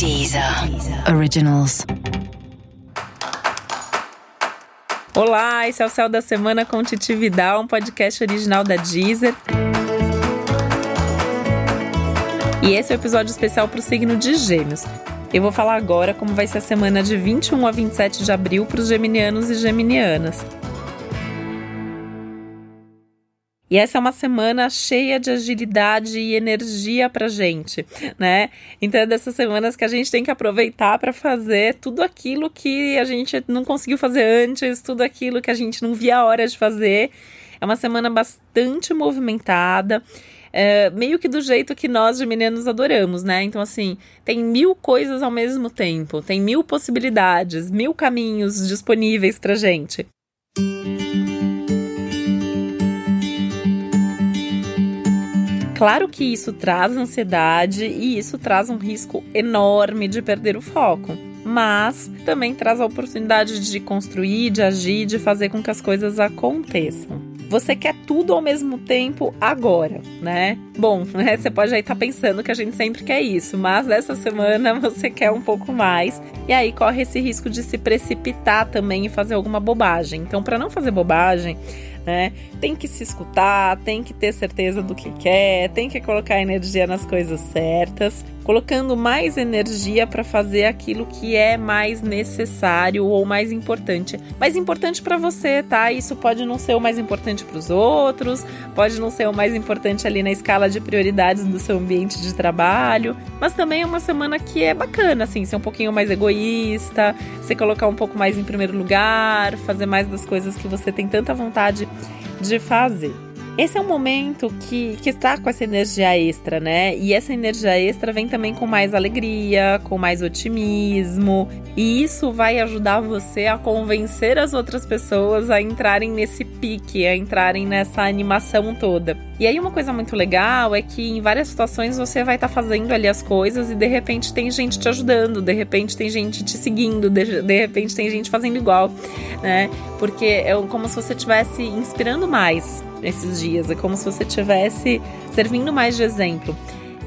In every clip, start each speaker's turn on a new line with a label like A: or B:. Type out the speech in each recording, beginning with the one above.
A: Deezer Originals. Olá, esse é o Céu da Semana com Titi Vidal, um podcast original da Deezer. E esse é o um episódio especial para o signo de Gêmeos. Eu vou falar agora como vai ser a semana de 21 a 27 de abril para os geminianos e geminianas. E essa é uma semana cheia de agilidade e energia pra gente, né? Então é dessas semanas que a gente tem que aproveitar para fazer tudo aquilo que a gente não conseguiu fazer antes, tudo aquilo que a gente não via a hora de fazer. É uma semana bastante movimentada. É, meio que do jeito que nós de meninos adoramos, né? Então, assim, tem mil coisas ao mesmo tempo, tem mil possibilidades, mil caminhos disponíveis pra gente. Claro que isso traz ansiedade e isso traz um risco enorme de perder o foco mas também traz a oportunidade de construir, de agir, de fazer com que as coisas aconteçam. Você quer tudo ao mesmo tempo agora, né? Bom, né, você pode aí estar tá pensando que a gente sempre quer isso, mas nessa semana você quer um pouco mais e aí corre esse risco de se precipitar também e fazer alguma bobagem. Então, para não fazer bobagem, né? Tem que se escutar, tem que ter certeza do que quer, tem que colocar energia nas coisas certas, colocando mais energia para fazer aquilo que é mais necessário ou mais importante. Mais importante para você, tá? Isso pode não ser o mais importante para os outros, pode não ser o mais importante ali na escala de prioridades do seu ambiente de trabalho, mas também é uma semana que é bacana, assim, ser um pouquinho mais egoísta, se colocar um pouco mais em primeiro lugar, fazer mais das coisas que você tem tanta vontade de fazer. Esse é um momento que, que está com essa energia extra, né? E essa energia extra vem também com mais alegria, com mais otimismo. E isso vai ajudar você a convencer as outras pessoas a entrarem nesse pique, a entrarem nessa animação toda. E aí, uma coisa muito legal é que em várias situações você vai estar tá fazendo ali as coisas e de repente tem gente te ajudando, de repente tem gente te seguindo, de, de repente tem gente fazendo igual, né? Porque é como se você estivesse inspirando mais esses dias. É como se você tivesse servindo mais de exemplo.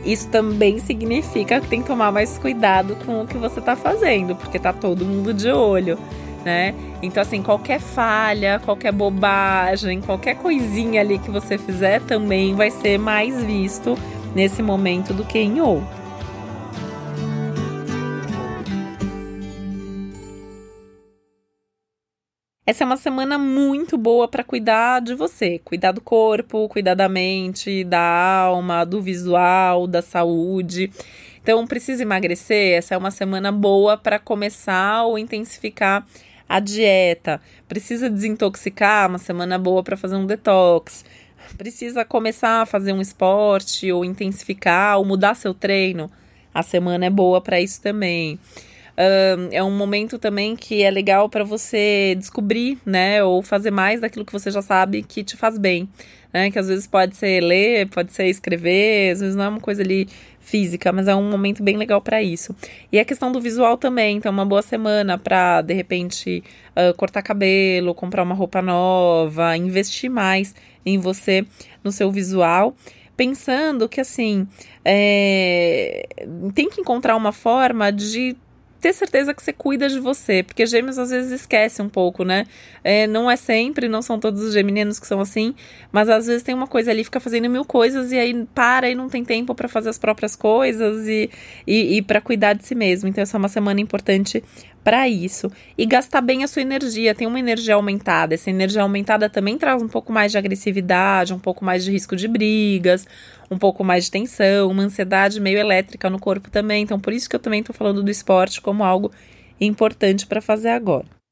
A: Isso também significa que tem que tomar mais cuidado com o que você está fazendo, porque tá todo mundo de olho, né? Então, assim, qualquer falha, qualquer bobagem, qualquer coisinha ali que você fizer também vai ser mais visto nesse momento do que em outro. Essa é uma semana muito boa para cuidar de você, cuidar do corpo, cuidar da mente, da alma, do visual, da saúde. Então, precisa emagrecer? Essa é uma semana boa para começar ou intensificar a dieta. Precisa desintoxicar? Uma semana boa para fazer um detox. Precisa começar a fazer um esporte ou intensificar ou mudar seu treino? A semana é boa para isso também. É um momento também que é legal para você descobrir, né, ou fazer mais daquilo que você já sabe que te faz bem, né, que às vezes pode ser ler, pode ser escrever, às vezes não é uma coisa ali física, mas é um momento bem legal para isso. E a questão do visual também, então uma boa semana para de repente uh, cortar cabelo, comprar uma roupa nova, investir mais em você, no seu visual pensando que assim é, tem que encontrar uma forma de ter certeza que você cuida de você, porque gêmeos às vezes esquece um pouco, né? É, não é sempre, não são todos os geminianos que são assim, mas às vezes tem uma coisa ali, fica fazendo mil coisas e aí para e não tem tempo para fazer as próprias coisas e, e, e para cuidar de si mesmo. Então, essa é uma semana importante para isso e gastar bem a sua energia. Tem uma energia aumentada. Essa energia aumentada também traz um pouco mais de agressividade, um pouco mais de risco de brigas, um pouco mais de tensão, uma ansiedade meio elétrica no corpo também. Então, por isso que eu também estou falando do esporte como algo importante para fazer agora.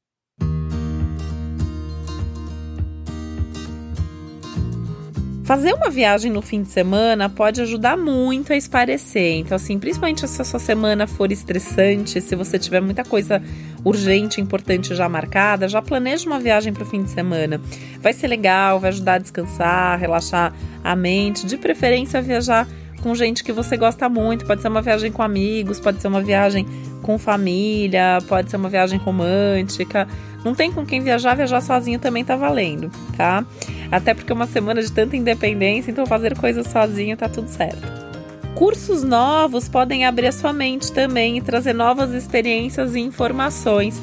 A: Fazer uma viagem no fim de semana pode ajudar muito a esparecer. Então, assim, principalmente se a sua semana for estressante, se você tiver muita coisa urgente, importante já marcada, já planeje uma viagem para o fim de semana. Vai ser legal, vai ajudar a descansar, relaxar a mente. De preferência, viajar com gente que você gosta muito. Pode ser uma viagem com amigos, pode ser uma viagem com família, pode ser uma viagem romântica. Não tem com quem viajar, viajar sozinho também tá valendo, tá? Até porque é uma semana de tanta independência, então fazer coisas sozinho tá tudo certo. Cursos novos podem abrir a sua mente também e trazer novas experiências e informações.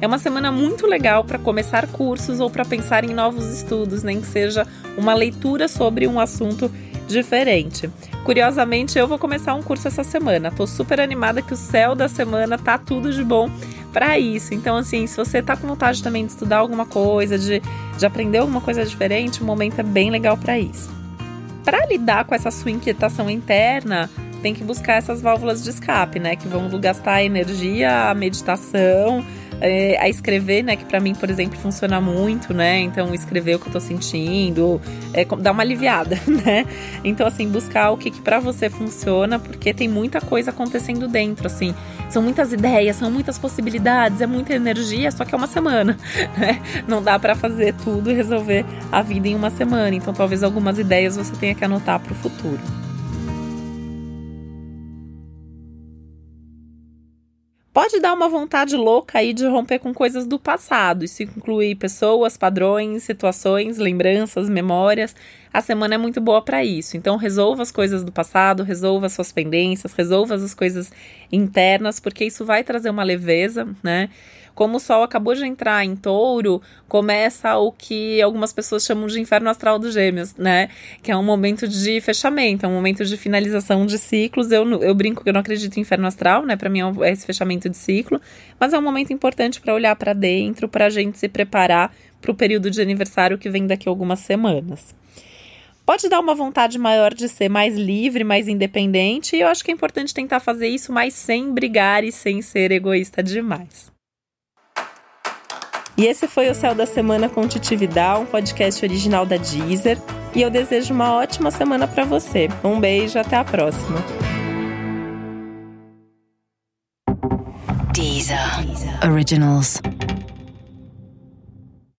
A: É uma semana muito legal para começar cursos ou para pensar em novos estudos, nem que seja uma leitura sobre um assunto diferente. Curiosamente, eu vou começar um curso essa semana. Tô super animada que o céu da semana tá tudo de bom para isso. Então, assim, se você tá com vontade também de estudar alguma coisa, de, de aprender alguma coisa diferente, o momento é bem legal para isso. Para lidar com essa sua inquietação interna, tem que buscar essas válvulas de escape, né? Que vão gastar energia, a meditação, é, a escrever, né? Que para mim, por exemplo, funciona muito, né? Então, escrever o que eu tô sentindo, é, dá uma aliviada, né? Então, assim, buscar o que, que para você funciona, porque tem muita coisa acontecendo dentro, assim. São muitas ideias, são muitas possibilidades, é muita energia, só que é uma semana, né? Não dá para fazer tudo e resolver a vida em uma semana. Então, talvez algumas ideias você tenha que anotar para o futuro. Pode dar uma vontade louca aí de romper com coisas do passado. Isso inclui pessoas, padrões, situações, lembranças, memórias. A semana é muito boa para isso. Então resolva as coisas do passado, resolva as suas pendências, resolva as coisas internas, porque isso vai trazer uma leveza, né? Como o Sol acabou de entrar em touro, começa o que algumas pessoas chamam de inferno astral dos gêmeos, né? Que é um momento de fechamento, é um momento de finalização de ciclos. Eu, eu brinco que eu não acredito em inferno astral, né? Para mim é, é esse fechamento de ciclo, mas é um momento importante para olhar para dentro, para a gente se preparar para o período de aniversário que vem daqui a algumas semanas pode dar uma vontade maior de ser mais livre, mais independente, e eu acho que é importante tentar fazer isso, mas sem brigar e sem ser egoísta demais. E esse foi o Céu da Semana com Titividade, um podcast original da Deezer. E eu desejo uma ótima semana para você. Um beijo, até a próxima. Deezer, Deezer. Originals.